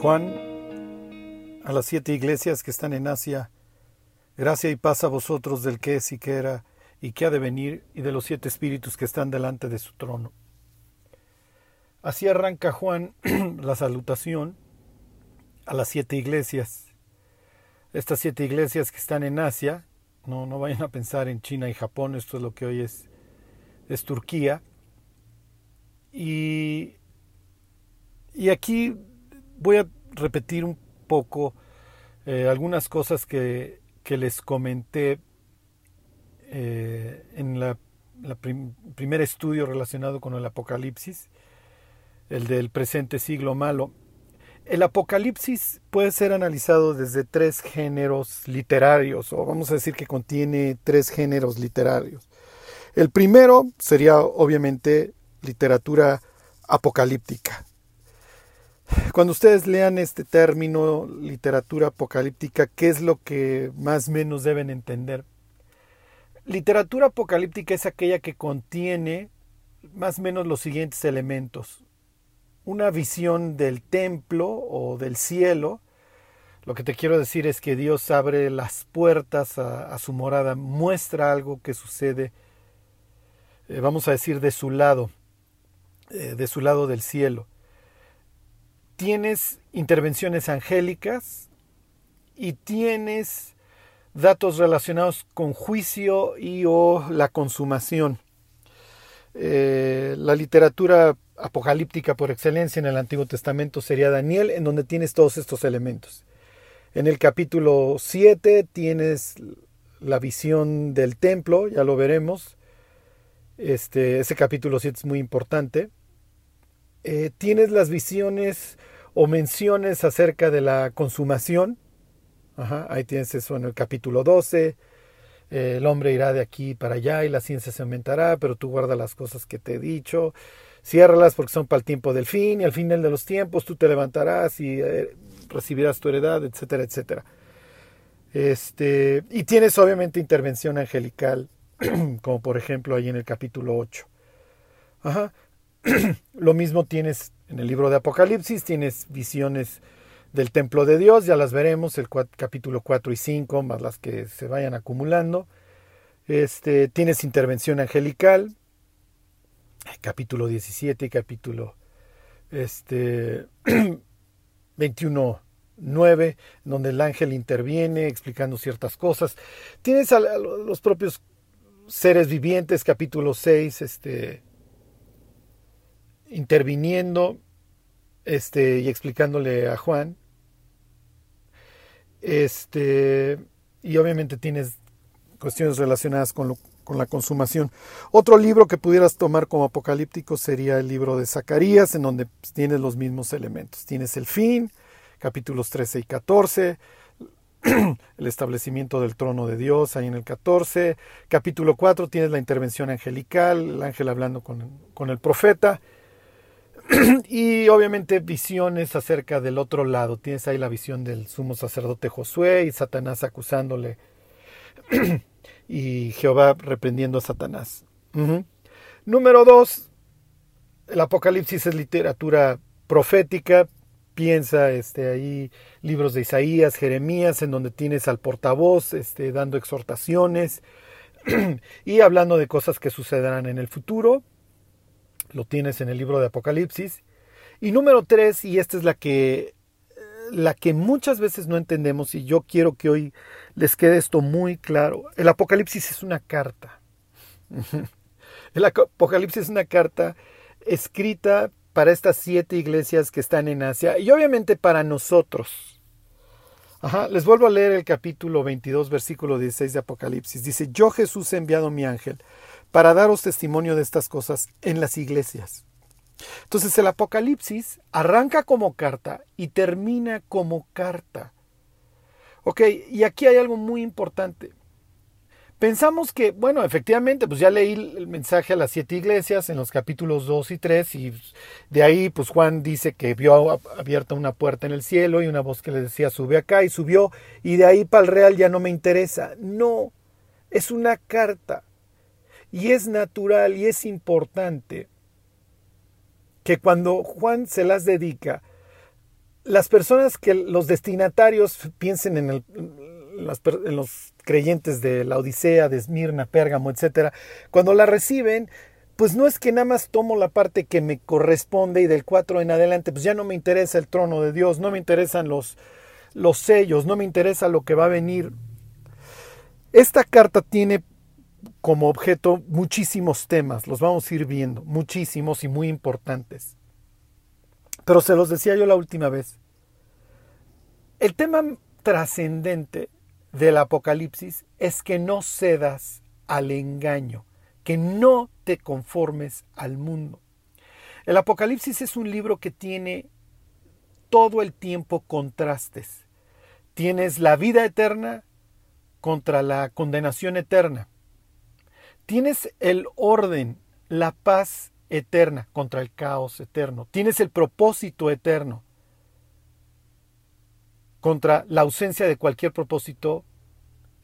Juan, a las siete iglesias que están en Asia, gracia y paz a vosotros del que es y que era y que ha de venir y de los siete espíritus que están delante de su trono. Así arranca Juan la salutación a las siete iglesias. Estas siete iglesias que están en Asia, no, no vayan a pensar en China y Japón, esto es lo que hoy es, es Turquía. Y, y aquí voy a repetir un poco eh, algunas cosas que, les comenté eh, en la primer estudio relacionado con el Apocalipsis, el del presente siglo malo. El Apocalipsis puede ser analizado desde tres géneros literarios, o vamos a decir que contiene tres géneros literarios. El primero sería obviamente literatura apocalíptica. Cuando ustedes lean este término, literatura apocalíptica, ¿qué es lo que más o menos deben entender? Literatura apocalíptica es aquella que contiene más o menos los siguientes elementos. Una visión del templo o del cielo. Lo que te quiero decir es que Dios abre las puertas a, su morada, muestra algo que sucede, eh, vamos a decir, de su lado, eh, de su lado del cielo tienes intervenciones angélicas y tienes datos relacionados con juicio y o la consumación. Eh, la literatura apocalíptica por excelencia en el Antiguo Testamento sería Daniel, en donde tienes todos estos elementos. En el capítulo 7 tienes la visión del templo, ya lo veremos. Este, ese capítulo 7 es muy importante. Eh, tienes las visiones o menciones acerca de la consumación. ahí tienes eso en el capítulo 12. Eh, el hombre irá de aquí para allá y la ciencia se aumentará, pero tú guarda las cosas que te he dicho. Ciérralas porque son para el tiempo del fin y al final de los tiempos tú te levantarás y eh, recibirás tu heredad, etcétera, etcétera. Este, y tienes obviamente intervención angelical, como por ejemplo ahí en el capítulo 8. Ajá. Lo mismo tienes en el libro de Apocalipsis, tienes visiones del templo de Dios, ya las veremos, el capítulo 4 y 5, más las que se vayan acumulando. Este, tienes intervención angelical, capítulo 17 y capítulo este, 21, 9, donde el ángel interviene explicando ciertas cosas. Tienes a, los propios seres vivientes, capítulo 6, este, interviniendo este, y explicándole a Juan. Este, y obviamente tienes cuestiones relacionadas con, con la consumación. Otro libro que pudieras tomar como apocalíptico sería el libro de Zacarías, en donde tienes los mismos elementos. Tienes el fin, capítulos 13 y 14, el establecimiento del trono de Dios, ahí en el 14. Capítulo 4 tienes la intervención angelical, el ángel hablando con, con el profeta. y obviamente visiones acerca del otro lado. Tienes ahí la visión del sumo sacerdote Josué y Satanás acusándole y Jehová reprendiendo a Satanás. Número dos, el Apocalipsis es literatura profética. Piensa este, ahí libros de Isaías, Jeremías, en donde tienes al portavoz este, dando exhortaciones y hablando de cosas que sucederán en el futuro lo tienes en el libro de Apocalipsis. Y número tres, y esta es la que, la que muchas veces no entendemos, y yo quiero que hoy les quede esto muy claro. El Apocalipsis es una carta. El Apocalipsis es una carta escrita para estas siete iglesias que están en Asia y obviamente para nosotros. Ajá, les vuelvo a leer el capítulo 22, versículo 16 de Apocalipsis. Dice, yo Jesús he enviado mi ángel para daros testimonio de estas cosas en las iglesias. Entonces el Apocalipsis arranca como carta y termina como carta. Ok, y aquí hay algo muy importante. Pensamos que, bueno, efectivamente, pues ya leí el mensaje a las siete iglesias en los capítulos 2 y 3 y de ahí pues Juan dice que vio abierta una puerta en el cielo y una voz que le decía sube acá y subió y de ahí para el real ya no me interesa. No, es una carta. Y es natural y es importante que cuando Juan se las dedica, las personas que los destinatarios piensen en, los creyentes de la Odisea, de Esmirna, Pérgamo, etcétera, cuando la reciben, pues no es que nada más tomo la parte que me corresponde y del 4 en adelante, pues ya no me interesa el trono de Dios, no me interesan los, los sellos, no me interesa lo que va a venir. Esta carta tiene como objeto muchísimos temas, los vamos a ir viendo, muchísimos y muy importantes. Pero se los decía yo la última vez. El tema trascendente del Apocalipsis es que no cedas al engaño, que no te conformes al mundo. El Apocalipsis es un libro que tiene todo el tiempo contrastes. Tienes la vida eterna contra la condenación eterna. Tienes el orden, la paz eterna contra el caos eterno. Tienes el propósito eterno contra la ausencia de cualquier propósito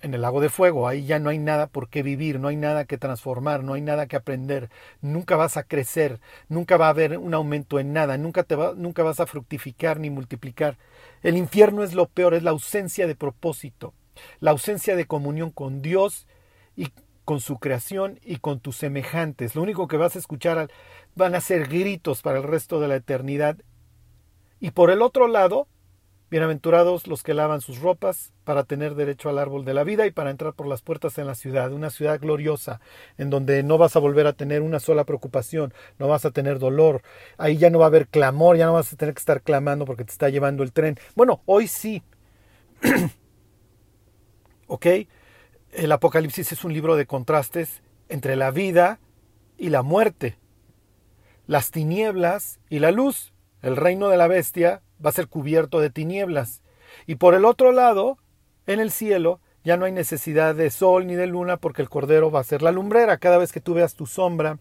en el lago de fuego. Ahí ya no hay nada por qué vivir, no hay nada que transformar, no hay nada que aprender. Nunca vas a crecer, nunca va a haber un aumento en nada, nunca, te nunca vas a fructificar ni multiplicar. El infierno es lo peor, es la ausencia de propósito, la ausencia de comunión con Dios y con su creación y con tus semejantes. Lo único que vas a escuchar van a ser gritos para el resto de la eternidad. Y por el otro lado, Bienaventurados los que lavan sus ropas para tener derecho al árbol de la vida y para entrar por las puertas en la ciudad, una ciudad gloriosa, en donde no vas a volver a tener una sola preocupación, no vas a tener dolor, ahí ya no va a haber clamor, ya no vas a tener que estar clamando porque te está llevando el tren. Bueno, hoy sí. ¿Ok? El Apocalipsis es un libro de contrastes entre la vida y la muerte, las tinieblas y la luz, el reino de la bestia va a ser cubierto de tinieblas. Y por el otro lado, en el cielo, ya no hay necesidad de sol ni de luna porque el Cordero va a ser la lumbrera. Cada vez que tú veas tu sombra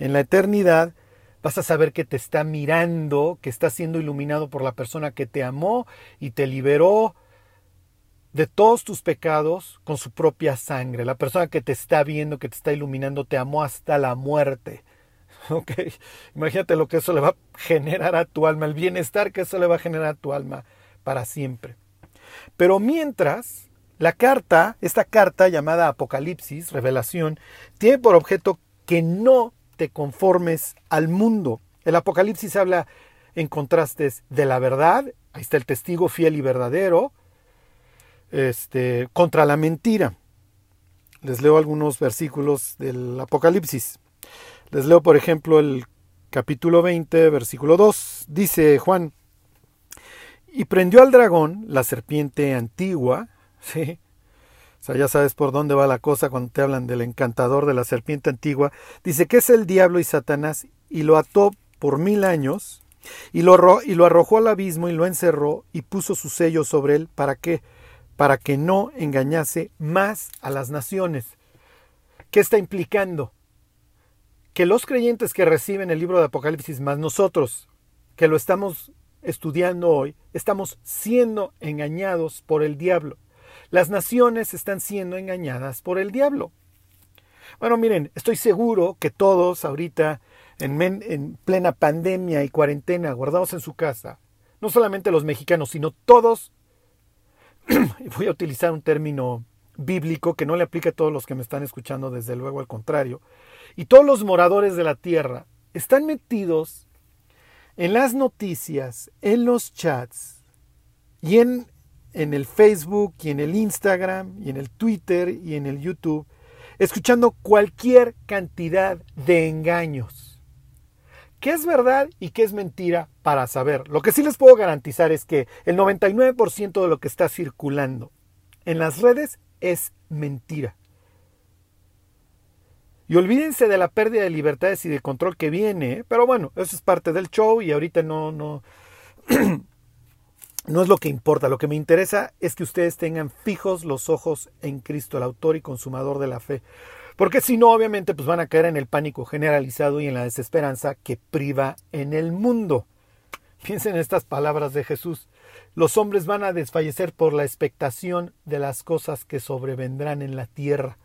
en la eternidad, vas a saber que te está mirando, que está siendo iluminado por la persona que te amó y te liberó de todos tus pecados con su propia sangre. La persona que te está viendo, que te está iluminando, te amó hasta la muerte. Imagínate lo que eso le va a generar a tu alma, el bienestar que eso le va a generar a tu alma para siempre. Pero mientras, la carta, esta carta llamada Apocalipsis, revelación, tiene por objeto que no te conformes al mundo. El Apocalipsis habla en contrastes de la verdad, ahí está el testigo fiel y verdadero, este, contra la mentira. Les leo algunos versículos del Apocalipsis. Les leo, por ejemplo, el capítulo 20, versículo 2. Dice Juan, y prendió al dragón, la serpiente antigua. O sea, ya sabes por dónde va la cosa cuando te hablan del encantador de la serpiente antigua. Dice que es el diablo y Satanás y lo ató por mil años y lo, y lo arrojó al abismo y lo encerró y puso su sello sobre él. ¿Para qué? Para que no engañase más a las naciones. ¿Qué está implicando? que los creyentes que reciben el libro de Apocalipsis, más nosotros que lo estamos estudiando hoy, estamos siendo engañados por el diablo. Las naciones están siendo engañadas por el diablo. Bueno, miren, estoy seguro que todos ahorita, en, en plena pandemia y cuarentena, guardados en su casa, no solamente los mexicanos, sino todos, voy a utilizar un término bíblico que no le aplica a todos los que me están escuchando, desde luego al contrario, y todos los moradores de la tierra están metidos en las noticias, en los chats y en, en el Facebook y en el Instagram y en el Twitter y en el YouTube, escuchando cualquier cantidad de engaños. ¿Qué es verdad y qué es mentira para saber? Lo que sí les puedo garantizar es que el 99% de lo que está circulando en las redes es mentira. Y olvídense de la pérdida de libertades y de control que viene, pero bueno, eso es parte del show y ahorita no, no, no es lo que importa. Lo que me interesa es que ustedes tengan fijos los ojos en Cristo, el autor y consumador de la fe. Porque si no, obviamente, pues van a caer en el pánico generalizado y en la desesperanza que priva en el mundo. Piensen en estas palabras de Jesús. Los hombres van a desfallecer por la expectación de las cosas que sobrevendrán en la tierra.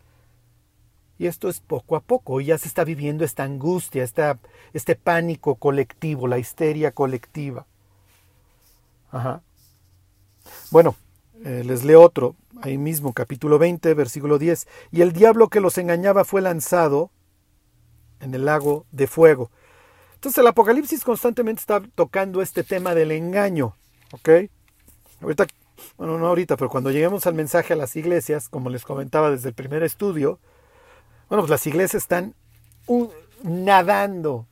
Y esto es poco a poco, ya se está viviendo esta angustia, esta, este pánico colectivo, la histeria colectiva. Ajá. Bueno, eh, les leo otro, ahí mismo, capítulo 20, versículo 10. Y el diablo que los engañaba fue lanzado en el lago de fuego. Entonces el Apocalipsis constantemente está tocando este tema del engaño. ¿Ok? Ahorita, bueno, no ahorita, pero cuando lleguemos al mensaje a las iglesias, como les comentaba desde el primer estudio, bueno, pues las iglesias están nadando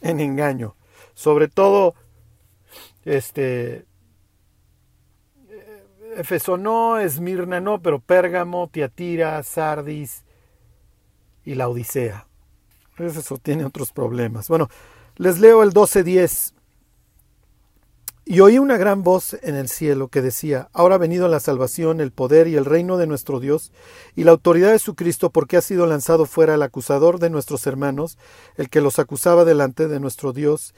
en engaño. Sobre todo, este, Efeso no, Esmirna no, pero Pérgamo, Tiatira, Sardis y la Odisea. Eso tiene otros problemas. Bueno, les leo el 12.10. Y oí una gran voz en el cielo que decía, Ahora ha venido la salvación, el poder y el reino de nuestro Dios, y la autoridad de su Cristo, porque ha sido lanzado fuera el acusador de nuestros hermanos, el que los acusaba delante de nuestro Dios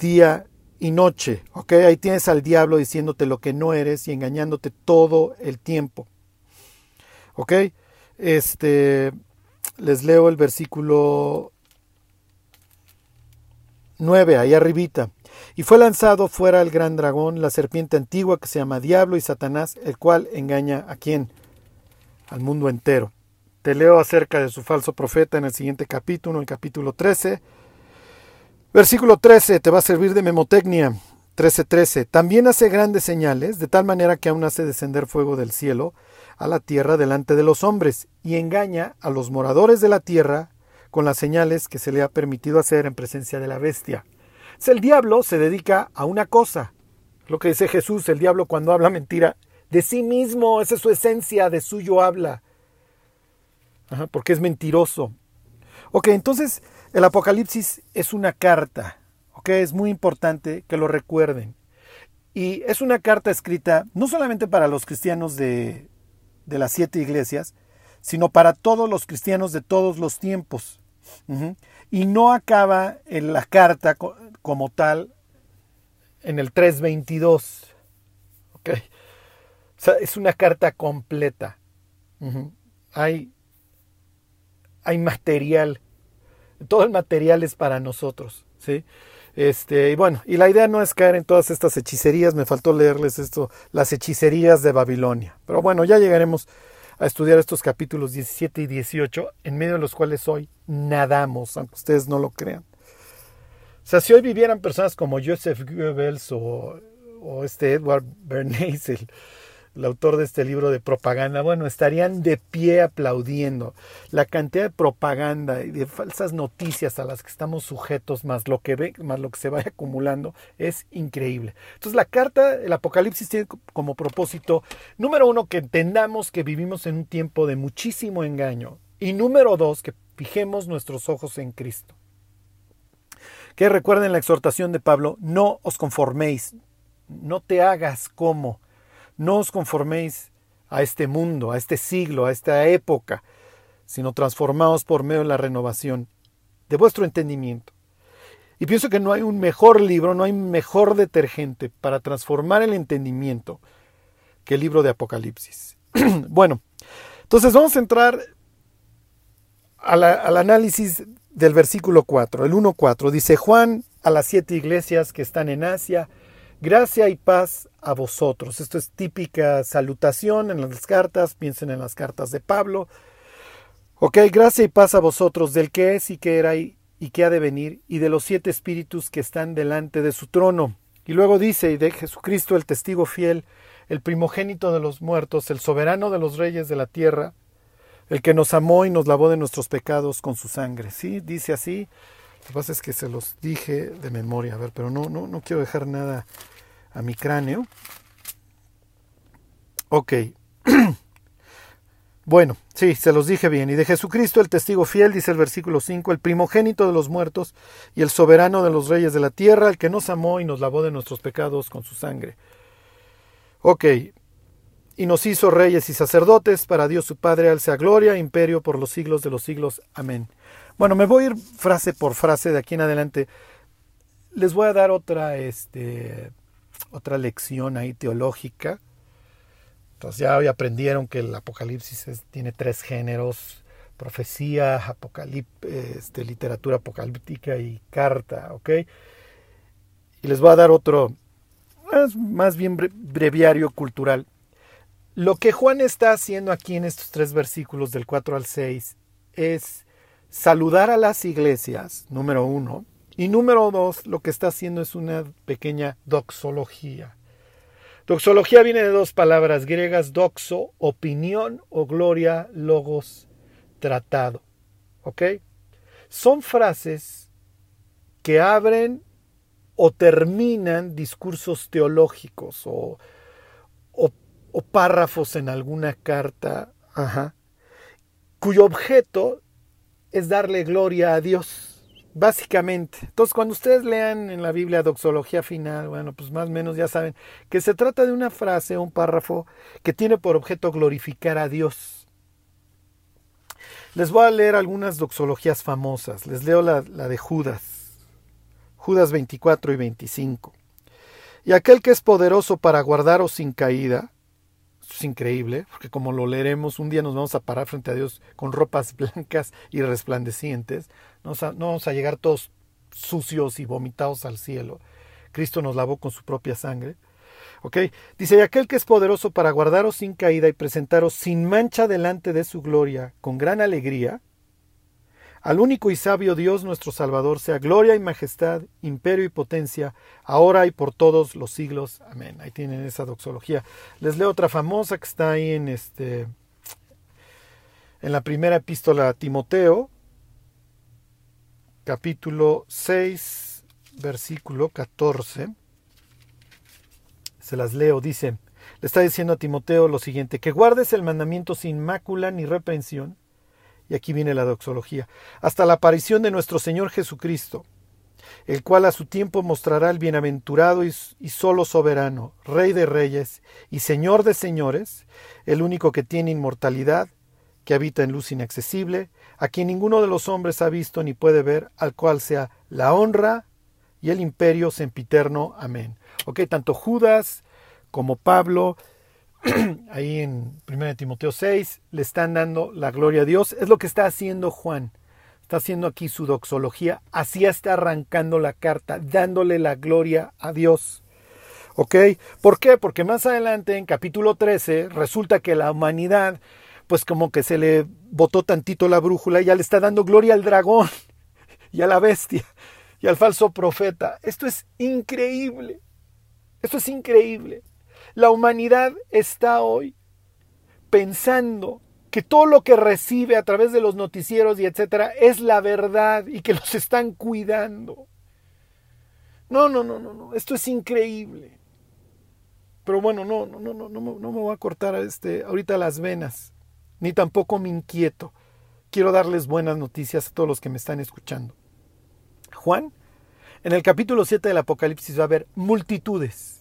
día y noche. ¿Ok? Ahí tienes al diablo diciéndote lo que no eres y engañándote todo el tiempo. ¿Ok? Este, les leo el versículo 9, ahí arribita. Y fue lanzado fuera el gran dragón, la serpiente antigua que se llama Diablo y Satanás, el cual engaña a quién? Al mundo entero. Te leo acerca de su falso profeta en el siguiente capítulo, en el capítulo 13. Versículo 13, te va a servir de memotecnia. 13:13. También hace grandes señales, de tal manera que aún hace descender fuego del cielo a la tierra delante de los hombres, y engaña a los moradores de la tierra con las señales que se le ha permitido hacer en presencia de la bestia. el diablo se dedica a una cosa. Lo que dice Jesús, el diablo cuando habla mentira, de sí mismo, esa es su esencia, de suyo habla. porque es mentiroso. Ok, entonces el Apocalipsis es una carta. Ok, es muy importante que lo recuerden. Y es una carta escrita no solamente para los cristianos de, de las siete iglesias, sino para todos los cristianos de todos los tiempos. Y no acaba en la carta como tal en el 322. ¿okay? O sea, es una carta completa. hay, hay material. Todo el material es para nosotros. ¿sí? Este, y bueno, y la idea no es caer en todas estas hechicerías, me faltó leerles esto, las hechicerías de Babilonia. Pero bueno, ya llegaremos a estudiar estos capítulos 17 y 18, en medio de los cuales hoy nadamos, aunque ustedes no lo crean. O sea, si hoy vivieran personas como Joseph Goebbels o, o este Edward Bernays, el, el autor de este libro de propaganda, bueno, estarían de pie aplaudiendo. La cantidad de propaganda y de falsas noticias a las que estamos sujetos, más lo que ve, más lo que se vaya acumulando, es increíble. Entonces, la carta, el Apocalipsis tiene como propósito, número uno, que entendamos que vivimos en un tiempo de muchísimo engaño. Y número dos, que fijemos nuestros ojos en Cristo. Que recuerden la exhortación de Pablo, no os conforméis, no te hagas como no os conforméis a este mundo, a este siglo, a esta época, sino transformaos por medio de la renovación de vuestro entendimiento. Y pienso que no hay un mejor libro, no hay mejor detergente para transformar el entendimiento que el libro de Apocalipsis. bueno, entonces vamos a entrar al análisis del versículo 4, el 1.4. Dice Juan a las siete iglesias que están en Asia, Gracia y paz a vosotros. Esto es típica salutación en las cartas, piensen en las cartas de Pablo. Ok, gracia y paz a vosotros del que es y que era y, y que ha de venir, y de los siete espíritus que están delante de su trono. Y luego dice, y de Jesucristo el testigo fiel, el primogénito de los muertos, el soberano de los reyes de la tierra, el que nos amó y nos lavó de nuestros pecados con su sangre. ¿Sí? Dice así lo que pasa es que se los dije de memoria, a ver, pero no, no, no quiero dejar nada a mi cráneo. Ok. bueno, sí, se los dije bien. Y de Jesucristo, el testigo fiel, dice el versículo 5, el primogénito de los muertos y el soberano de los reyes de la tierra, el que nos amó y nos lavó de nuestros pecados con su sangre. Ok. Y nos hizo reyes y sacerdotes, para Dios su Padre, al sea gloria imperio por los siglos de los siglos. Amén. Bueno, me voy a ir frase por frase de aquí en adelante. Les voy a dar otra, este, otra lección ahí teológica. Entonces ya hoy aprendieron que el Apocalipsis tiene tres géneros, profecía, apocalip, este, literatura apocalíptica y carta, ¿ok? Y les voy a dar otro, más, más bien breviario cultural. Lo que Juan está haciendo aquí en estos tres versículos del 4 al 6 es saludar a las iglesias, número uno, y número dos, lo que está haciendo es una pequeña doxología. Doxología viene de dos palabras griegas, doxo, opinión o gloria, logos, tratado. ¿Ok? Son frases que abren o terminan discursos teológicos o, o, párrafos en alguna carta, cuyo objeto es darle gloria a Dios básicamente. Entonces, cuando ustedes lean en la Biblia doxología final, bueno, pues más o menos ya saben que se trata de una frase, un párrafo que tiene por objeto glorificar a Dios. Les voy a leer algunas doxologías famosas. Les leo la, la de Judas. Judas 24 y 25. Y aquel que es poderoso para guardaros sin caída, es increíble, porque como lo leeremos, un día nos vamos a parar frente a Dios con ropas blancas y resplandecientes. No, vamos a llegar todos sucios y vomitados al cielo. Cristo nos lavó con su propia sangre. ¿Ok? Dice, y aquel que es poderoso para guardaros sin caída y presentaros sin mancha delante de su gloria, con gran alegría, al único y sabio Dios nuestro Salvador sea gloria y majestad, imperio y potencia, ahora y por todos los siglos. Amén. Ahí tienen esa doxología. Les leo otra famosa que está ahí en este en la primera epístola a Timoteo, capítulo 6, versículo 14. Se las leo, dice, le está diciendo a Timoteo lo siguiente, que guardes el mandamiento sin mácula ni reprensión y aquí viene la doxología, hasta la aparición de nuestro Señor Jesucristo, el cual a su tiempo mostrará el bienaventurado y, solo soberano, Rey de reyes y Señor de señores, el único que tiene inmortalidad, que habita en luz inaccesible, a quien ninguno de los hombres ha visto ni puede ver, al cual sea la honra y el imperio sempiterno. Amén. Ok, tanto Judas como Pablo ahí en 1 Timoteo 6, le están dando la gloria a Dios. Es lo que está haciendo Juan. Está haciendo aquí su doxología. Así está arrancando la carta, dándole la gloria a Dios. ¿Ok? ¿Por qué? Porque más adelante, en capítulo 13, resulta que la humanidad, pues como que se le botó tantito la brújula y ya le está dando gloria al dragón y a la bestia y al falso profeta. Esto es increíble. Esto es increíble. La humanidad está hoy pensando que todo lo que recibe a través de los noticieros y etcétera es la verdad y que los están cuidando. No, no, no, no, no, esto es increíble. Pero bueno, no, no, no, no, no, no me voy a cortar este, ahorita las venas, ni tampoco me inquieto. Quiero darles buenas noticias a todos los que me están escuchando. Juan, en el capítulo 7 del Apocalipsis va a haber multitudes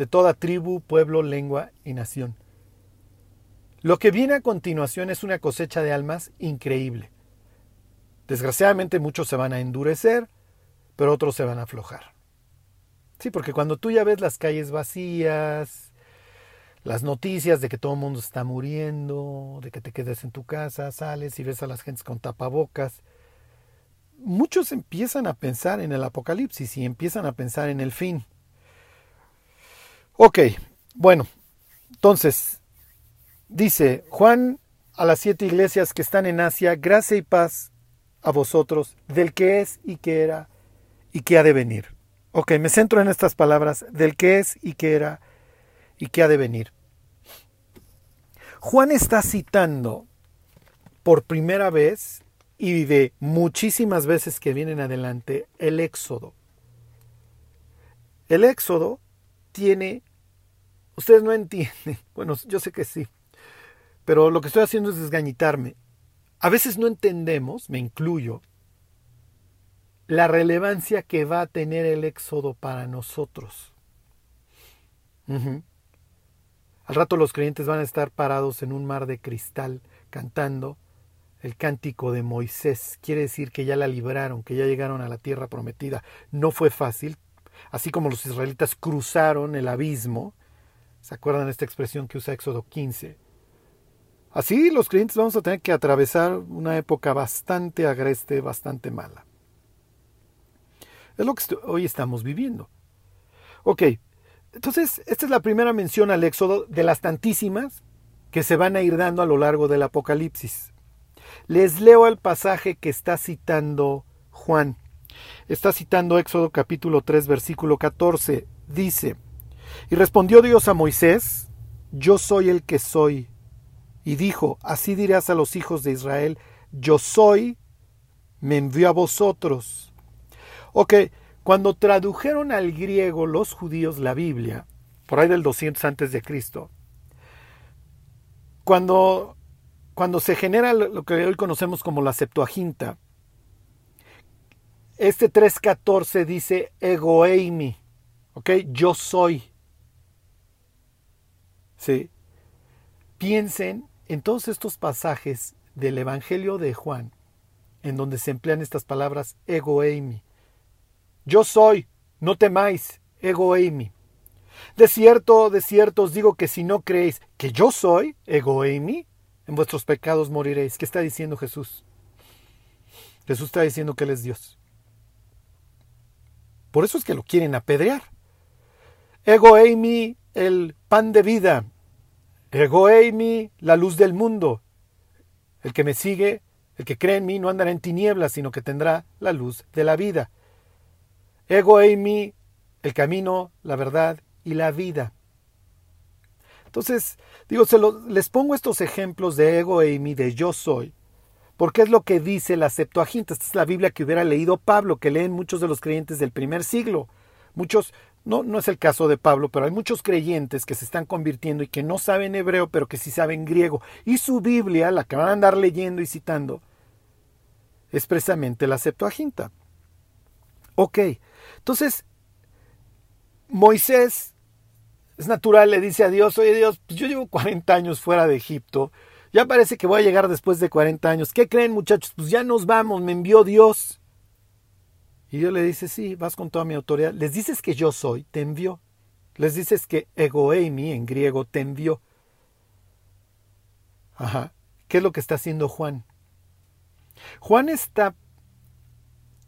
de toda tribu, pueblo, lengua y nación. Lo que viene a continuación es una cosecha de almas increíble. Desgraciadamente muchos se van a endurecer, pero otros se van a aflojar. Sí, porque cuando tú ya ves las calles vacías, las noticias de que todo el mundo está muriendo, de que te quedes en tu casa, sales y ves a las gentes con tapabocas, muchos empiezan a pensar en el apocalipsis y empiezan a pensar en el fin. Ok, bueno, entonces, dice Juan a las siete iglesias que están en Asia, gracia y paz a vosotros, del que es y que era y que ha de venir. Ok, me centro en estas palabras, del que es y que era y que ha de venir. Juan está citando por primera vez y de muchísimas veces que vienen adelante el Éxodo. El Éxodo tiene Ustedes no entienden. Bueno, yo sé que sí. Pero lo que estoy haciendo es desgañitarme. A veces no entendemos, me incluyo, la relevancia que va a tener el éxodo para nosotros. Al rato los creyentes van a estar parados en un mar de cristal cantando el cántico de Moisés. Quiere decir que ya la libraron, que ya llegaron a la tierra prometida. No fue fácil. Así como los israelitas cruzaron el abismo, ¿Se acuerdan esta expresión que usa Éxodo 15? Así los creyentes vamos a tener que atravesar una época bastante agreste, bastante mala. Es lo que hoy estamos viviendo. Ok, entonces, esta es la primera mención al Éxodo de las tantísimas que se van a ir dando a lo largo del Apocalipsis. Les leo el pasaje que está citando Juan. Está citando Éxodo capítulo 3 versículo 14. Dice, y respondió Dios a Moisés, yo soy el que soy. Y dijo, así dirás a los hijos de Israel, yo soy, me envió a vosotros. Ok, cuando tradujeron al griego los judíos la Biblia, por ahí del 200 antes de Cristo, cuando, cuando se genera lo que hoy conocemos como la Septuaginta, este 3.14 dice egoeimi, ok, yo soy. Piensen en todos estos pasajes del Evangelio de Juan, en donde se emplean estas palabras ego eimi. Yo soy, no temáis, ego eimi. De cierto, de cierto os digo que si no creéis que yo soy, ego eimi, en vuestros pecados moriréis. ¿Qué está diciendo Jesús? Jesús está diciendo que Él es Dios. Por eso es que lo quieren apedrear. Ego eimi, el pan de vida. Ego eimi, la luz del mundo. El que me sigue, el que cree en mí, no andará en tinieblas, sino que tendrá la luz de la vida. Ego eimi, el camino, la verdad y la vida. Entonces, digo, se les pongo estos ejemplos de ego de yo soy, porque es lo que dice la Septuaginta. Esta es la Biblia que hubiera leído Pablo, que leen muchos de los creyentes del primer siglo. Muchos, no, no es el caso de Pablo, pero hay muchos creyentes que se están convirtiendo y que no saben hebreo, pero que sí saben griego. Y su Biblia, la que van a andar leyendo y citando, es precisamente la Septuaginta. Ok, entonces, Moisés, es natural, le dice a Dios, oye Dios, pues yo llevo 40 años fuera de Egipto, ya parece que voy a llegar después de 40 años. ¿Qué creen muchachos? Pues ya nos vamos, me envió Dios. Y Dios le dice, sí, vas con toda mi autoridad. Les dices que yo soy, te envió. Les dices que egoemi en griego te envió. Ajá. ¿Qué es lo que está haciendo Juan? Juan está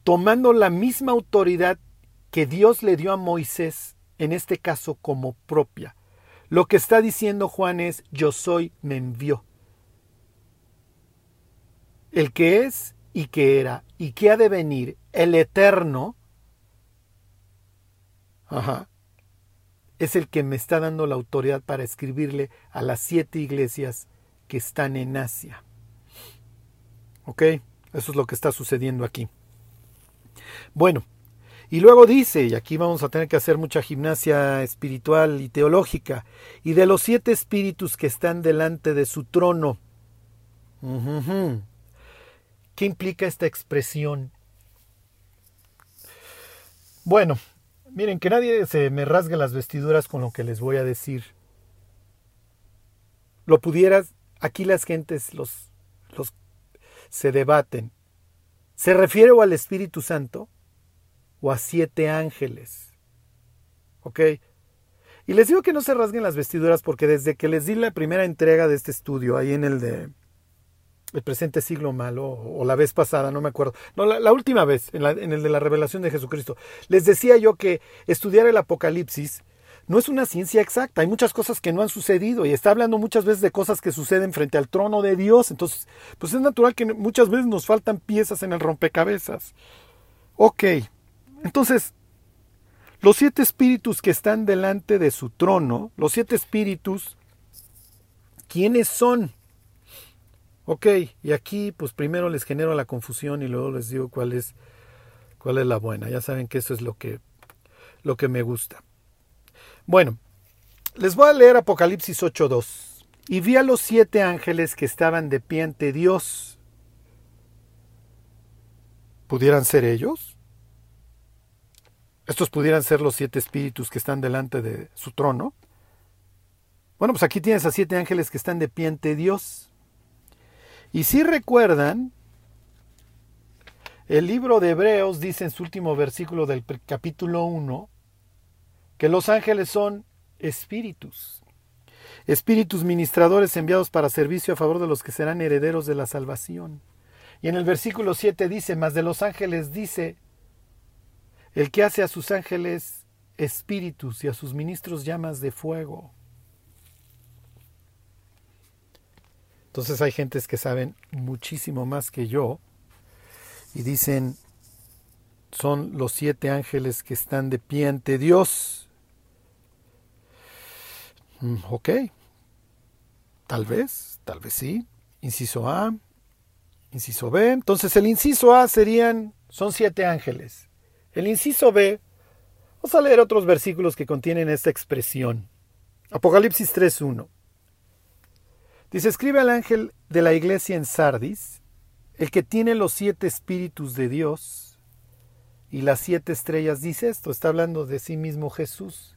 tomando la misma autoridad que Dios le dio a Moisés, en este caso como propia. Lo que está diciendo Juan es, yo soy, me envió el que es y que era y que ha de venir, el eterno, ajá, es el que me está dando la autoridad para escribirle a las siete iglesias que están en Asia. ¿Ok? Eso es lo que está sucediendo aquí. Bueno, y luego dice, y aquí vamos a tener que hacer mucha gimnasia espiritual y teológica, y de los siete espíritus que están delante de su trono. ¿Qué implica esta expresión? Bueno, miren, que nadie se me rasgue las vestiduras con lo que les voy a decir. Lo pudieras, aquí las gentes los, los se debaten. ¿Se refiere o al Espíritu Santo o a siete ángeles? ¿Ok? Y les digo que no se rasguen las vestiduras porque desde que les di la primera entrega de este estudio, ahí en el de el presente siglo malo, o la vez pasada, no me acuerdo. No, la, última vez, en, en, el de la revelación de Jesucristo. Les decía yo que estudiar el Apocalipsis no es una ciencia exacta. Hay muchas cosas que no han sucedido y está hablando muchas veces de cosas que suceden frente al trono de Dios. Entonces, pues es natural que muchas veces nos faltan piezas en el rompecabezas. Ok, entonces, los siete espíritus que están delante de su trono, los siete espíritus, ¿quiénes son? Ok, y aquí pues primero les genero la confusión y luego les digo cuál es, cuál es la buena. Ya saben que eso es lo que, lo que me gusta. Bueno, les voy a leer Apocalipsis 8.2. Y vi a los siete ángeles que estaban de pie ante Dios. ¿Pudieran ser ellos? ¿Estos pudieran ser los siete espíritus que están delante de su trono? Bueno, pues aquí tienes a siete ángeles que están de pie ante Dios. Y si recuerdan, el libro de Hebreos dice en su último versículo del capítulo 1 que los ángeles son espíritus, espíritus ministradores enviados para servicio a favor de los que serán herederos de la salvación. Y en el versículo 7 dice, más de los ángeles dice, el que hace a sus ángeles espíritus y a sus ministros llamas de fuego. Entonces hay gentes que saben muchísimo más que yo y dicen, son los siete ángeles que están de pie ante Dios. Mm, ok, tal vez, tal vez sí. Inciso A, inciso B. Entonces el inciso A serían, son siete ángeles. El inciso B, vamos a leer otros versículos que contienen esta expresión. Apocalipsis 3.1. Dice, escribe al ángel de la iglesia en Sardis, el que tiene los siete espíritus de Dios y las siete estrellas, dice esto, está hablando de sí mismo Jesús.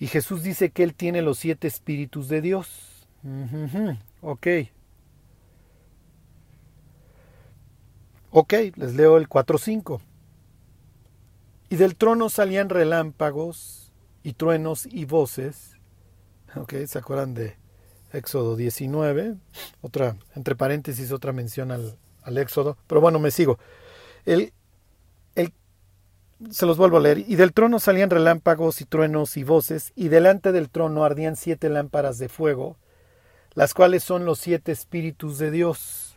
Y Jesús dice que él tiene los siete espíritus de Dios. Ok. Ok, les leo el 4.5. Y del trono salían relámpagos y truenos y voces. Ok, ¿se acuerdan de Éxodo 19, otra, entre paréntesis, otra mención al, al Éxodo, pero bueno, me sigo. El, el, se los vuelvo a leer. Y del trono salían relámpagos y truenos y voces, y delante del trono ardían siete lámparas de fuego, las cuales son los siete espíritus de Dios.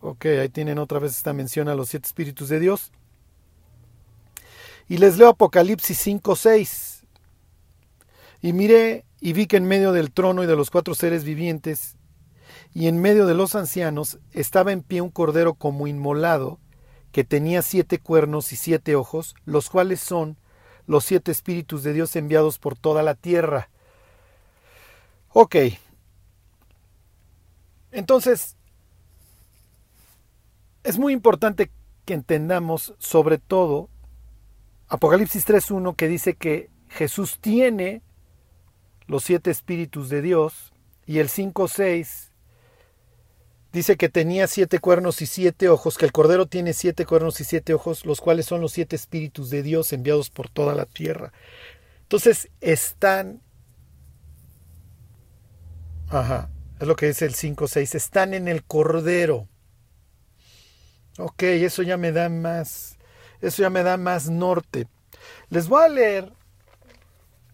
Ok, ahí tienen otra vez esta mención a los siete espíritus de Dios. Y les leo Apocalipsis 5, 6. Y miré y vi que en medio del trono y de los cuatro seres vivientes, y en medio de los ancianos, estaba en pie un cordero como inmolado, que tenía siete cuernos y siete ojos, los cuales son los siete espíritus de Dios enviados por toda la tierra. Ok. Entonces, es muy importante que entendamos sobre todo Apocalipsis 3.1 que dice que Jesús tiene los siete espíritus de Dios, y el 5.6 dice que tenía siete cuernos y siete ojos, que el Cordero tiene siete cuernos y siete ojos, los cuales son los siete espíritus de Dios enviados por toda la tierra. Entonces están... Ajá, es lo que dice el 5.6, están en el Cordero. Ok, eso ya me da más, eso ya me da más norte. Les voy a leer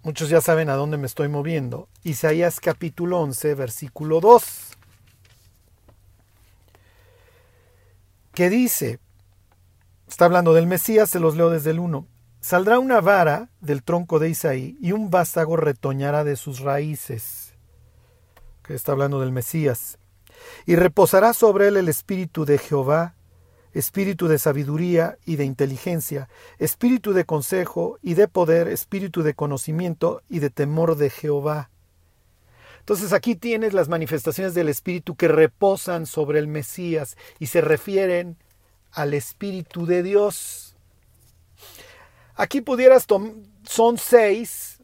Muchos ya saben a dónde me estoy moviendo. Isaías capítulo 11, versículo 2. Que dice, está hablando del Mesías, se los leo desde el 1. Saldrá una vara del tronco de Isaí y un vástago retoñará de sus raíces. Que está hablando del Mesías. Y reposará sobre él el espíritu de Jehová, espíritu de sabiduría y de inteligencia, espíritu de consejo y de poder, espíritu de conocimiento y de temor de Jehová. Entonces aquí tienes las manifestaciones del Espíritu que reposan sobre el Mesías y se refieren al Espíritu de Dios. Aquí pudieras son seis,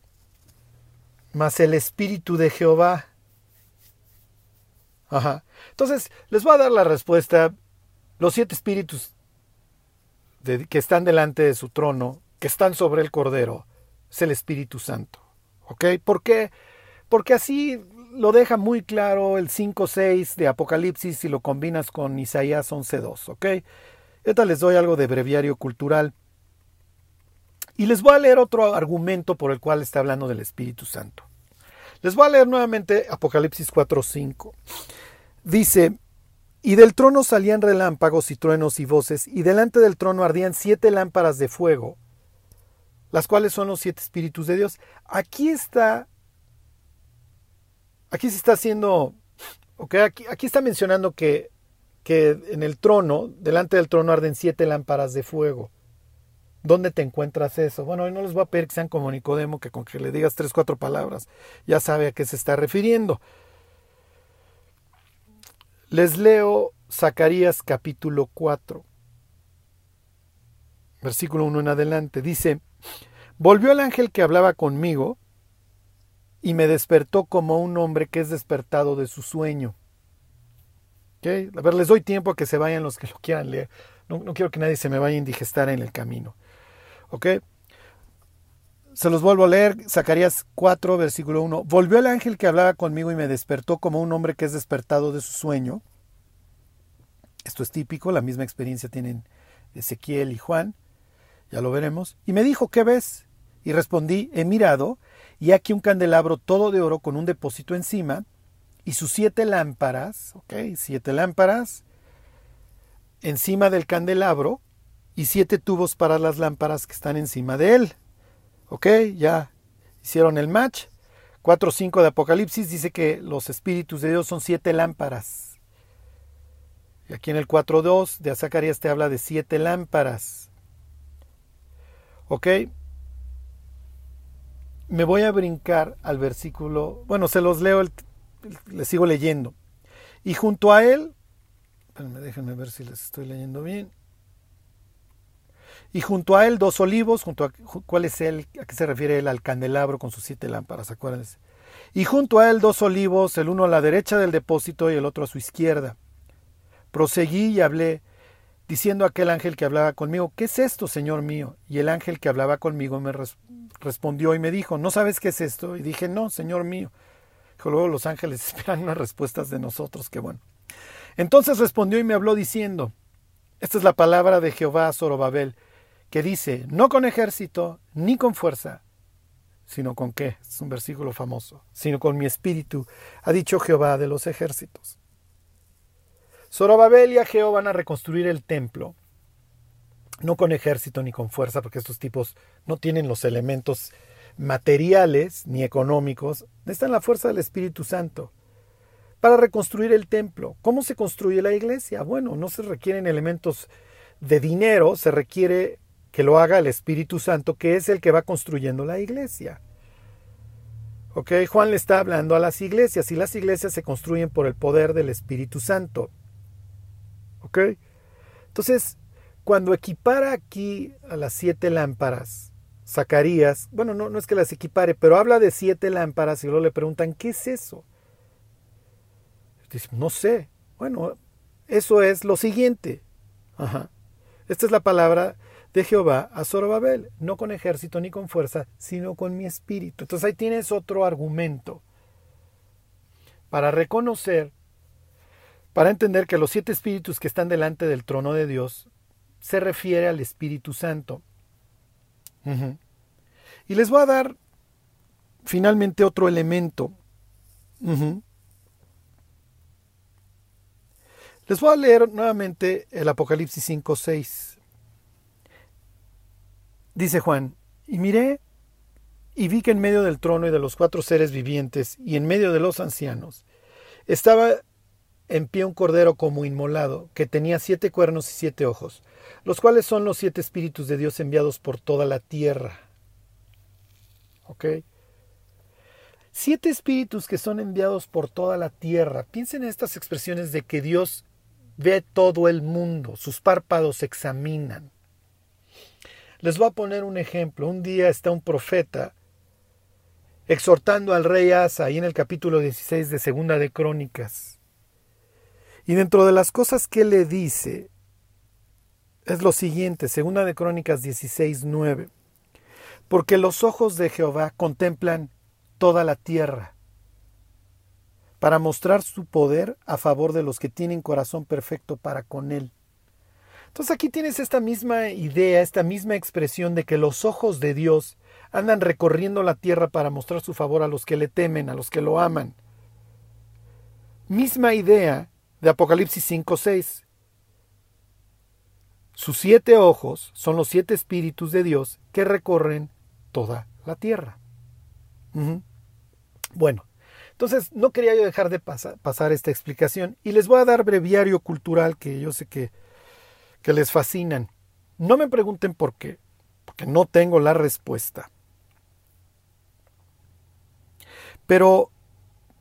más el Espíritu de Jehová. Ajá. Entonces, les voy a dar la respuesta los siete espíritus que están delante de su trono, que están sobre el Cordero, es el Espíritu Santo. ¿Ok? ¿Por qué? Porque así lo deja muy claro el 5.6 de Apocalipsis si lo combinas con Isaías 11.2. ¿Ok? Ahorita les doy algo de breviario cultural. Y les voy a leer otro argumento por el cual está hablando del Espíritu Santo. Les voy a leer nuevamente Apocalipsis 4.5. Dice, y del trono salían relámpagos y truenos y voces, y delante del trono ardían siete lámparas de fuego, las cuales son los siete espíritus de Dios. Aquí está, aquí se está haciendo, okay, aquí, aquí está mencionando que, que en el trono, delante del trono arden siete lámparas de fuego. ¿Dónde te encuentras eso? Bueno, hoy no les voy a pedir que sean como Nicodemo, que con que le digas tres, cuatro palabras, ya sabe a qué se está refiriendo. Les leo Zacarías capítulo 4, versículo 1 en adelante. Dice, volvió el ángel que hablaba conmigo y me despertó como un hombre que es despertado de su sueño. ¿Okay? A ver, les doy tiempo a que se vayan los que lo quieran leer. No, no quiero que nadie se me vaya a indigestar en el camino. ¿Ok? Se los vuelvo a leer, Zacarías 4, versículo 1. Volvió el ángel que hablaba conmigo y me despertó como un hombre que es despertado de su sueño. Esto es típico, la misma experiencia tienen Ezequiel y Juan. ya lo veremos, y me dijo, ¿qué ves? Y respondí, he mirado, y aquí un candelabro todo de oro con un depósito encima, y sus siete lámparas, ok, siete lámparas, encima del candelabro, y siete tubos para las lámparas que están encima de él. Ok, ya hicieron el match. 4.5 de Apocalipsis dice que los espíritus de Dios son siete lámparas. Y aquí en el 4.2 de Zacarías te habla de siete lámparas. ¿Ok? Me voy a brincar al versículo, bueno, se los leo, les sigo leyendo. Y junto a él, déjenme ver si les estoy leyendo bien. Y junto a él dos olivos, junto a cuál es él, a qué se refiere él al candelabro con sus siete lámparas, acuérdense. Y junto a él dos olivos, el uno a la derecha del depósito y el otro a su izquierda. Proseguí y hablé, diciendo a aquel ángel que hablaba conmigo, ¿qué es esto, Señor mío? Y el ángel que hablaba conmigo me respondió y me dijo, ¿no sabes qué es esto? Y dije, no, Señor mío. Luego los ángeles esperan unas respuestas de nosotros, qué bueno. Entonces respondió y me habló diciendo, esta es la palabra de Jehová a Zorobabel, que dice, no con ejército ni con fuerza, sino con qué, es un versículo famoso, sino con mi espíritu, ha dicho Jehová de los ejércitos. Zorobabel y Ageo van a reconstruir el templo, no con ejército ni con fuerza, porque estos tipos no tienen los elementos materiales ni económicos, necesitan la fuerza del Espíritu Santo para reconstruir el templo. ¿Cómo se construye la iglesia? Bueno, no se requieren elementos de dinero, se requiere que lo haga el Espíritu Santo, que es el que va construyendo la iglesia. ¿Ok? Juan le está hablando a las iglesias y las iglesias se construyen por el poder del Espíritu Santo. ¿Ok? Entonces, cuando equipara aquí a las siete lámparas, Zacarías, bueno, no, no es que las equipare, pero habla de siete lámparas y luego le preguntan, ¿qué es eso? Dice, no sé. Bueno, eso es lo siguiente. Ajá. Esta es la palabra de Jehová a Zorobabel, no con ejército ni con fuerza, sino con mi espíritu. Entonces ahí tienes otro argumento para reconocer, para entender que los siete espíritus que están delante del trono de Dios se refiere al Espíritu Santo. Y les voy a dar finalmente otro elemento. Les voy a leer nuevamente el Apocalipsis 5.6. Dice Juan, y miré y vi que en medio del trono y de los cuatro seres vivientes y en medio de los ancianos estaba en pie un cordero como inmolado, que tenía siete cuernos y siete ojos, los cuales son los siete espíritus de Dios enviados por toda la tierra. ¿Ok? Siete espíritus que son enviados por toda la tierra. Piensen en estas expresiones de que Dios ve todo el mundo, sus párpados examinan. Les voy a poner un ejemplo. Un día está un profeta exhortando al rey Asa ahí en el capítulo 16 de Segunda de Crónicas. Y dentro de las cosas que le dice es lo siguiente, Segunda de Crónicas 16, 9. Porque los ojos de Jehová contemplan toda la tierra para mostrar su poder a favor de los que tienen corazón perfecto para con él. Entonces aquí tienes esta misma idea, esta misma expresión de que los ojos de Dios andan recorriendo la tierra para mostrar su favor a los que le temen, a los que lo aman. Misma idea de Apocalipsis 5.6. Sus siete ojos son los siete espíritus de Dios que recorren toda la tierra. Bueno, entonces no quería yo dejar de pasar esta explicación y les voy a dar breviario cultural que yo sé que que les fascinan. No me pregunten por qué, porque no tengo la respuesta. Pero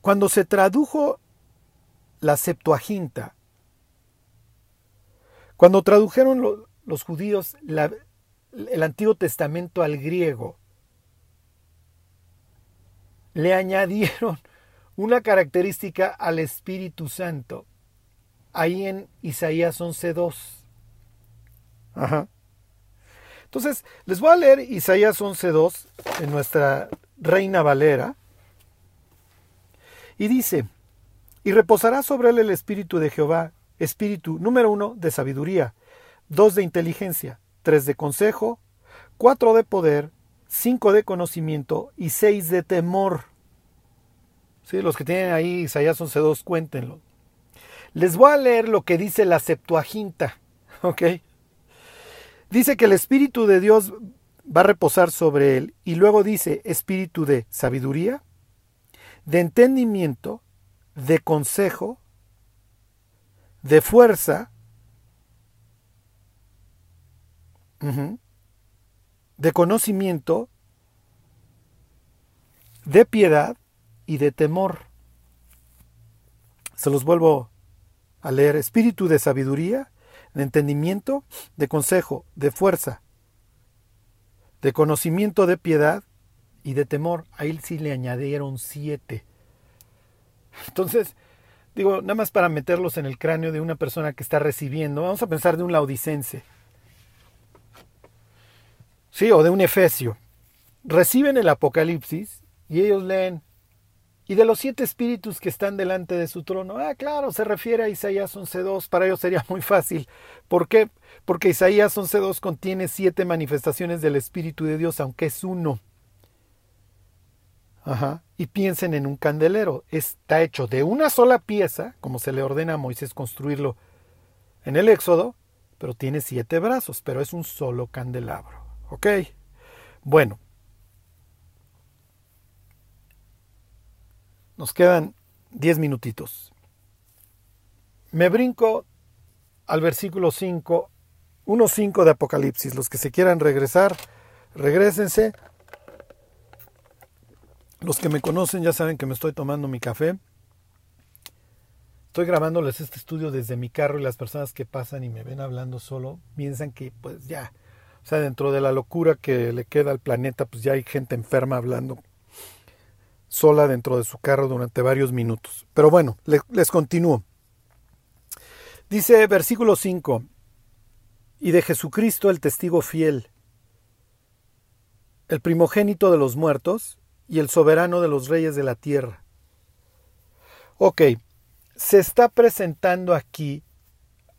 cuando se tradujo la Septuaginta, cuando tradujeron los judíos el Antiguo Testamento al griego, le añadieron una característica al Espíritu Santo, ahí en Isaías 11.2. Ajá. Entonces, les voy a leer Isaías 11.2 en nuestra Reina Valera. Y dice, y reposará sobre él el espíritu de Jehová, espíritu número uno de sabiduría, dos de inteligencia, tres de consejo, cuatro de poder, cinco de conocimiento y seis de temor. Sí, los que tienen ahí Isaías 11.2, cuéntenlo. Les voy a leer lo que dice la Septuaginta, ¿ok? Dice que el Espíritu de Dios va a reposar sobre él y luego dice espíritu de sabiduría, de entendimiento, de consejo, de fuerza, de conocimiento, de piedad y de temor. Se los vuelvo a leer. Espíritu de sabiduría, de entendimiento, de consejo, de fuerza, de conocimiento, de piedad y de temor. Ahí sí le añadieron siete. Entonces, digo, nada más para meterlos en el cráneo de una persona que está recibiendo, vamos a pensar de un laudicense. Sí, o de un efesio. Reciben el Apocalipsis y ellos leen. Y de los siete espíritus que están delante de su trono, ah, claro, se refiere a Isaías 11.2, para ellos sería muy fácil. ¿Por qué? Porque Isaías 11.2 contiene siete manifestaciones del Espíritu de Dios, aunque es uno. Ajá. Y piensen en un candelero. Está hecho de una sola pieza, como se le ordena a Moisés construirlo en el Éxodo, pero tiene siete brazos, pero es un solo candelabro. ¿Ok? Bueno. Nos quedan diez minutitos. Me brinco al versículo 5, 1.5 de Apocalipsis. Los que se quieran regresar, regresense. Los que me conocen ya saben que me estoy tomando mi café. Estoy grabándoles este estudio desde mi carro y las personas que pasan y me ven hablando solo piensan que pues ya o sea, dentro de la locura que le queda al planeta, pues ya hay gente enferma hablando sola dentro de su carro durante varios minutos. Pero bueno, les continúo. Dice versículo 5, y de Jesucristo el testigo fiel, el primogénito de los muertos y el soberano de los reyes de la tierra. Ok, se está presentando aquí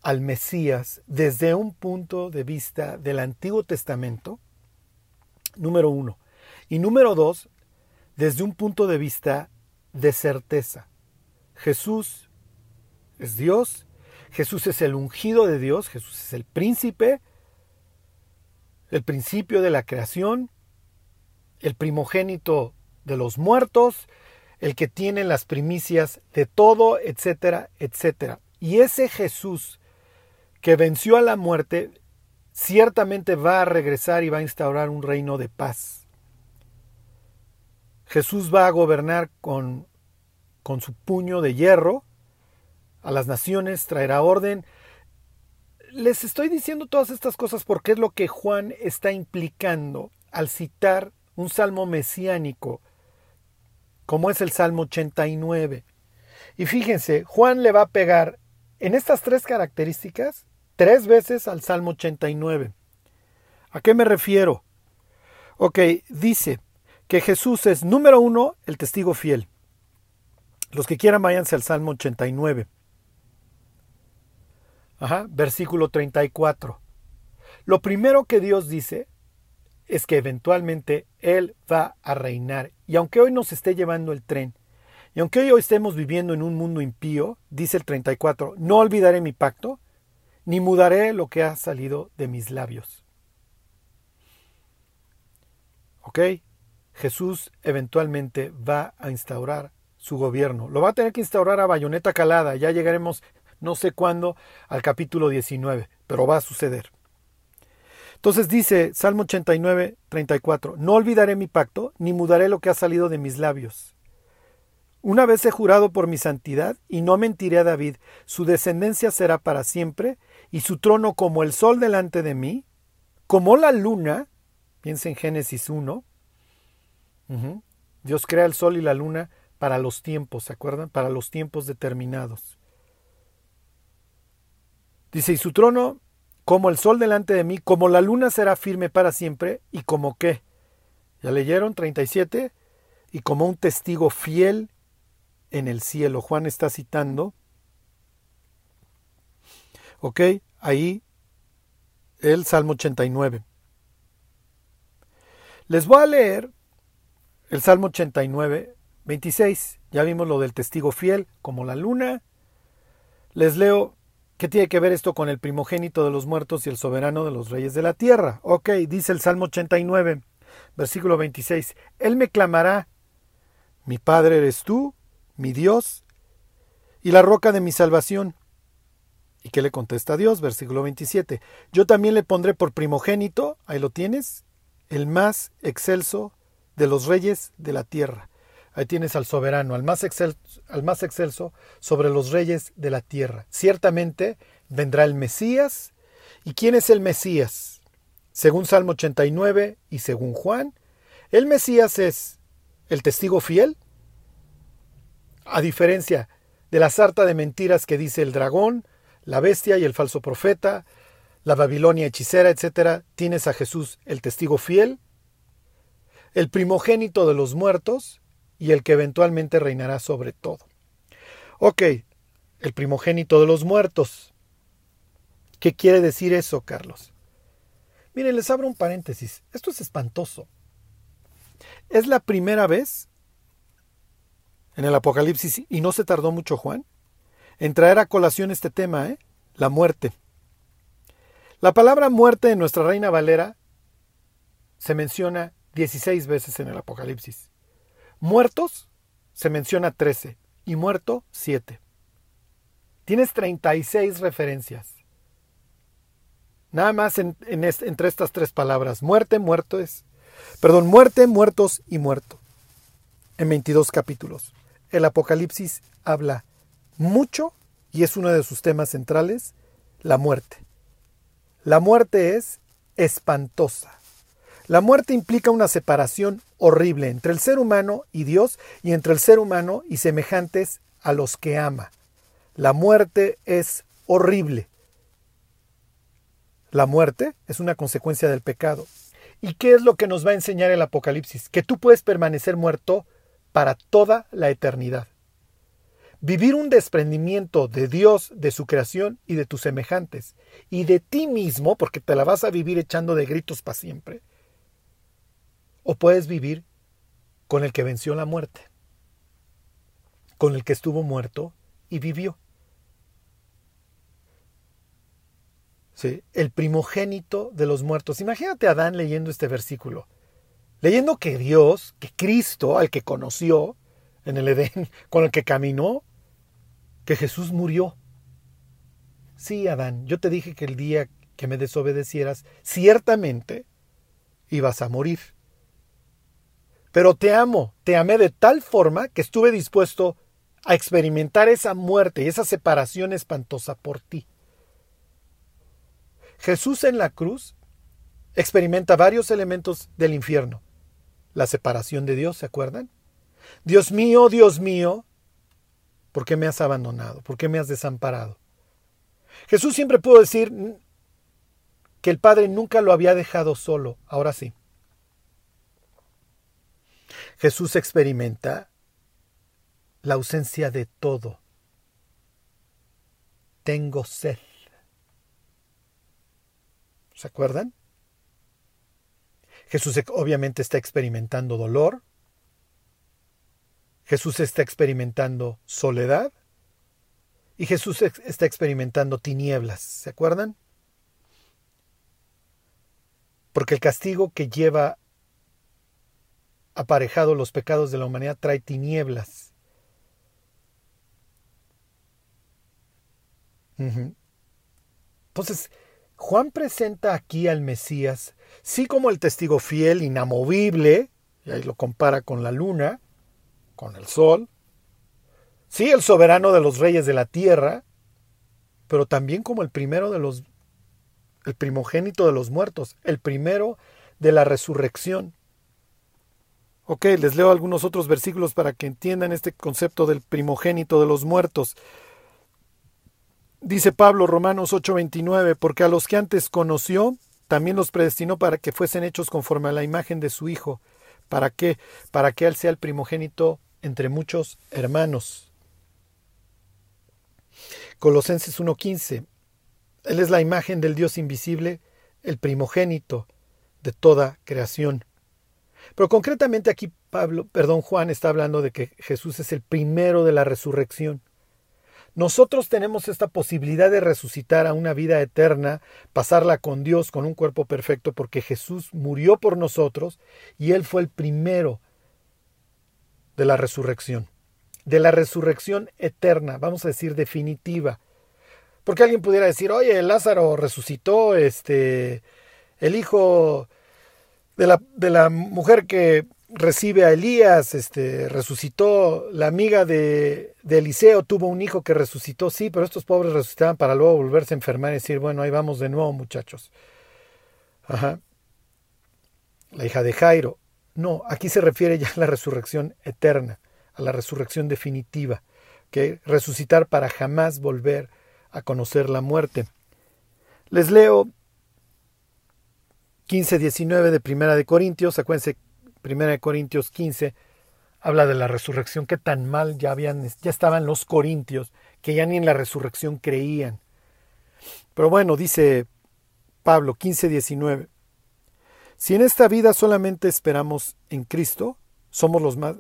al Mesías desde un punto de vista del Antiguo Testamento, número uno. Y número dos, desde un punto de vista de certeza. Jesús es Dios, Jesús es el ungido de Dios, Jesús es el príncipe, el principio de la creación, el primogénito de los muertos, el que tiene las primicias de todo, etcétera, etcétera. Y ese Jesús que venció a la muerte, ciertamente va a regresar y va a instaurar un reino de paz. Jesús va a gobernar con, con su puño de hierro a las naciones, traerá orden. Les estoy diciendo todas estas cosas porque es lo que Juan está implicando al citar un salmo mesiánico, como es el Salmo 89. Y fíjense, Juan le va a pegar en estas tres características tres veces al Salmo 89. ¿A qué me refiero? Ok, dice que Jesús es número uno, el testigo fiel. Los que quieran váyanse al Salmo 89. Ajá, versículo 34. Lo primero que Dios dice es que eventualmente Él va a reinar. Y aunque hoy nos esté llevando el tren, y aunque hoy estemos viviendo en un mundo impío, dice el 34, no olvidaré mi pacto, ni mudaré lo que ha salido de mis labios. ¿Ok? Jesús eventualmente va a instaurar su gobierno. Lo va a tener que instaurar a bayoneta calada. Ya llegaremos no sé cuándo al capítulo 19, pero va a suceder. Entonces dice Salmo 89, 34, no olvidaré mi pacto, ni mudaré lo que ha salido de mis labios. Una vez he jurado por mi santidad, y no mentiré a David, su descendencia será para siempre, y su trono como el sol delante de mí, como la luna, piensa en Génesis 1, Dios crea el sol y la luna para los tiempos, ¿se acuerdan? Para los tiempos determinados. Dice, y su trono como el sol delante de mí, como la luna será firme para siempre, y como qué. ¿Ya leyeron 37? Y como un testigo fiel en el cielo. Juan está citando ¿Ok? Ahí el Salmo 89. Les voy a leer el Salmo 89, 26. Ya vimos lo del testigo fiel, como la luna. Les leo qué tiene que ver esto con el primogénito de los muertos y el soberano de los reyes de la tierra. Ok, dice el Salmo 89, versículo 26. Él me clamará, mi Padre eres tú, mi Dios, y la roca de mi salvación. ¿Y qué le contesta Dios? Versículo 27. Yo también le pondré por primogénito, ahí lo tienes, el más excelso de los reyes de la tierra. Ahí tienes al soberano, al más, excelso, al más sobre los reyes de la tierra. Ciertamente vendrá el Mesías. ¿Y quién es el Mesías? Según Salmo 89 y según Juan, el Mesías es el testigo fiel, a diferencia de la sarta de mentiras que dice el dragón, la bestia y el falso profeta, la Babilonia hechicera, etc., tienes a Jesús el testigo fiel, el primogénito de los muertos y el que eventualmente reinará sobre todo. Ok, el primogénito de los muertos. ¿Qué quiere decir eso, Carlos? Miren, les abro un paréntesis. Esto es espantoso. Es la primera vez en el Apocalipsis, y no se tardó mucho Juan, en traer a colación este tema, ¿eh? la muerte. La palabra muerte en nuestra Reina Valera se menciona 16 veces en el Apocalipsis. Muertos se menciona 13 y muerto 7. Tienes 36 referencias. Nada más entre estas tres palabras. Muerte, muerto es. Perdón, muerte, muertos y muerto. En 22 capítulos. El Apocalipsis habla mucho, y es uno de sus temas centrales, la muerte. La muerte es espantosa. La muerte implica una separación horrible entre el ser humano y Dios y entre el ser humano y semejantes a los que ama. La muerte es horrible. La muerte es una consecuencia del pecado. ¿Y qué es lo que nos va a enseñar el Apocalipsis? Que tú puedes permanecer muerto para toda la eternidad. Vivir un desprendimiento de Dios, de su creación y de tus semejantes, y de ti mismo, porque te la vas a vivir echando de gritos para siempre, o puedes vivir con el que venció la muerte, con el que estuvo muerto y vivió. Sí, el primogénito de los muertos. Imagínate a Adán leyendo este versículo, leyendo que Dios, que Cristo, al que conoció en el Edén, con el que caminó, que Jesús murió. Sí, Adán, yo te dije que el día que me desobedecieras, ciertamente ibas a morir. Pero te amo, te amé de tal forma que estuve dispuesto a experimentar esa muerte esa separación espantosa por ti. Jesús en la cruz experimenta varios elementos del infierno. La separación de Dios, ¿se acuerdan? Dios mío, Dios mío, ¿por qué me has abandonado? ¿Por qué me has desamparado? Jesús siempre pudo decir que el Padre nunca lo había dejado solo, ahora sí. Jesús experimenta la ausencia de todo. Tengo sed. ¿Se acuerdan? Jesús obviamente está experimentando dolor. Jesús está experimentando soledad. Y Jesús está experimentando tinieblas. ¿Se acuerdan? Porque el castigo que lleva aparejado los pecados de la humanidad trae tinieblas. Entonces, Juan presenta aquí al Mesías, sí como el testigo fiel, inamovible, y ahí lo compara con la luna, con el sol, sí el soberano de los reyes de la tierra, pero también como el primero de los, el primogénito de los muertos, el primero de la resurrección. Ok, les leo algunos otros versículos para que entiendan este concepto del primogénito de los muertos. Dice Pablo, Romanos 8:29, porque a los que antes conoció, también los predestinó para que fuesen hechos conforme a la imagen de su Hijo. ¿Para qué? Para que Él sea el primogénito entre muchos hermanos. Colosenses 1:15, Él es la imagen del Dios invisible, el primogénito de toda creación. Pero concretamente aquí Pablo, perdón, Juan está hablando de que Jesús es el primero de la resurrección. Nosotros tenemos esta posibilidad de resucitar a una vida eterna, pasarla con Dios con un cuerpo perfecto, porque Jesús murió por nosotros y Él fue el primero de la resurrección, de la resurrección eterna, vamos a decir definitiva. Porque alguien pudiera decir, oye, Lázaro resucitó, este, el hijo de la, de la mujer que recibe a Elías, este, resucitó, la amiga de, de, Eliseo tuvo un hijo que resucitó, sí, pero estos pobres resucitaban para luego volverse a enfermar y decir, bueno, ahí vamos de nuevo, muchachos. Ajá. La hija de Jairo. No, aquí se refiere ya a la resurrección eterna, a la resurrección definitiva, que resucitar para jamás volver a conocer la muerte. Les leo 15-19 de Primera de Corintios, acuérdense Primera de Corintios 15 habla de la resurrección, que tan mal ya habían, ya estaban los corintios, que ya ni en la resurrección creían. Pero bueno, dice Pablo 15, 19. Si en esta vida solamente esperamos en Cristo, somos los más,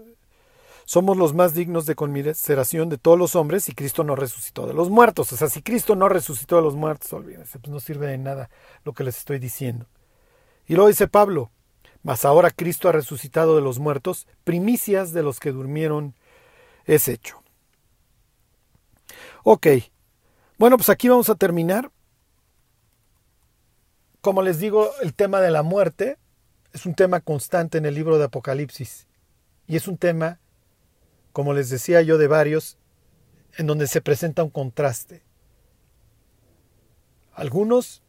somos los más dignos de conmiseración de todos los hombres y Cristo no resucitó de los muertos. O sea, si Cristo no resucitó de los muertos, olvídense, pues no sirve de nada lo que les estoy diciendo. Y luego dice Pablo, mas ahora Cristo ha resucitado de los muertos, primicias de los que durmieron es hecho. Ok, bueno, pues aquí vamos a terminar. Como les digo, el tema de la muerte es un tema constante en el libro de Apocalipsis. Y es un tema, como les decía yo, de varios, en donde se presenta un contraste. Algunos,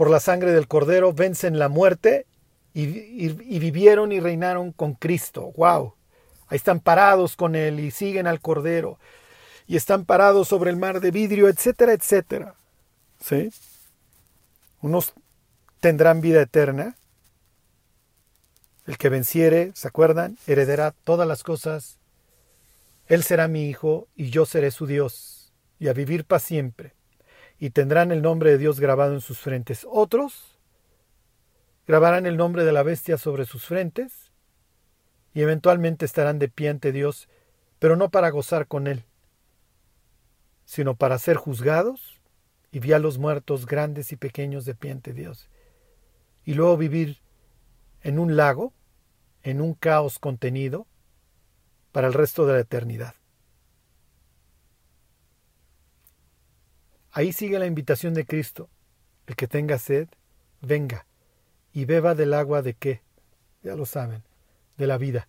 por la sangre del cordero, vencen la muerte y, vivieron y reinaron con Cristo. ¡Wow! Ahí están parados con Él y siguen al Cordero. Y están parados sobre el mar de vidrio, etcétera, etcétera. ¿Sí? Unos tendrán vida eterna. El que venciere, ¿se acuerdan? Heredará todas las cosas. Él será mi hijo y yo seré su Dios. Y a vivir para siempre. Y tendrán el nombre de Dios grabado en sus frentes. Otros grabarán el nombre de la bestia sobre sus frentes y eventualmente estarán de pie ante Dios, pero no para gozar con Él, sino para ser juzgados y vi a los muertos grandes y pequeños de pie ante Dios, y luego vivir en un lago, en un caos contenido, para el resto de la eternidad. Ahí sigue la invitación de Cristo. El que tenga sed, venga y beba del agua de qué? Ya lo saben, de la vida.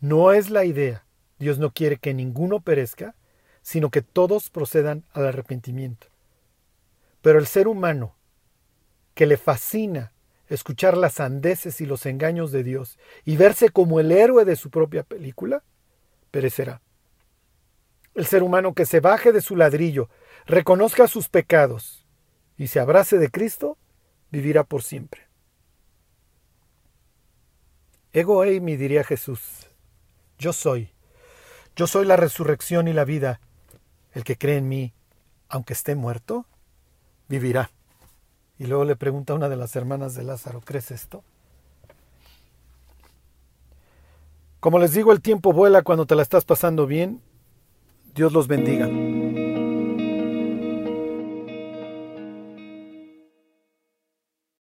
No es la idea. Dios no quiere que ninguno perezca, sino que todos procedan al arrepentimiento. Pero el ser humano, que le fascina escuchar las sandeces y los engaños de Dios y verse como el héroe de su propia película, perecerá. El ser humano que se baje de su ladrillo, reconozca sus pecados y se abrace de Cristo, vivirá por siempre. Ego eimi, diría Jesús. Yo soy. Yo soy la resurrección y la vida. El que cree en mí, aunque esté muerto, vivirá. Y luego le pregunta a una de las hermanas de Lázaro, ¿crees esto? Como les digo, el tiempo vuela cuando te la estás pasando bien. Dios los bendiga.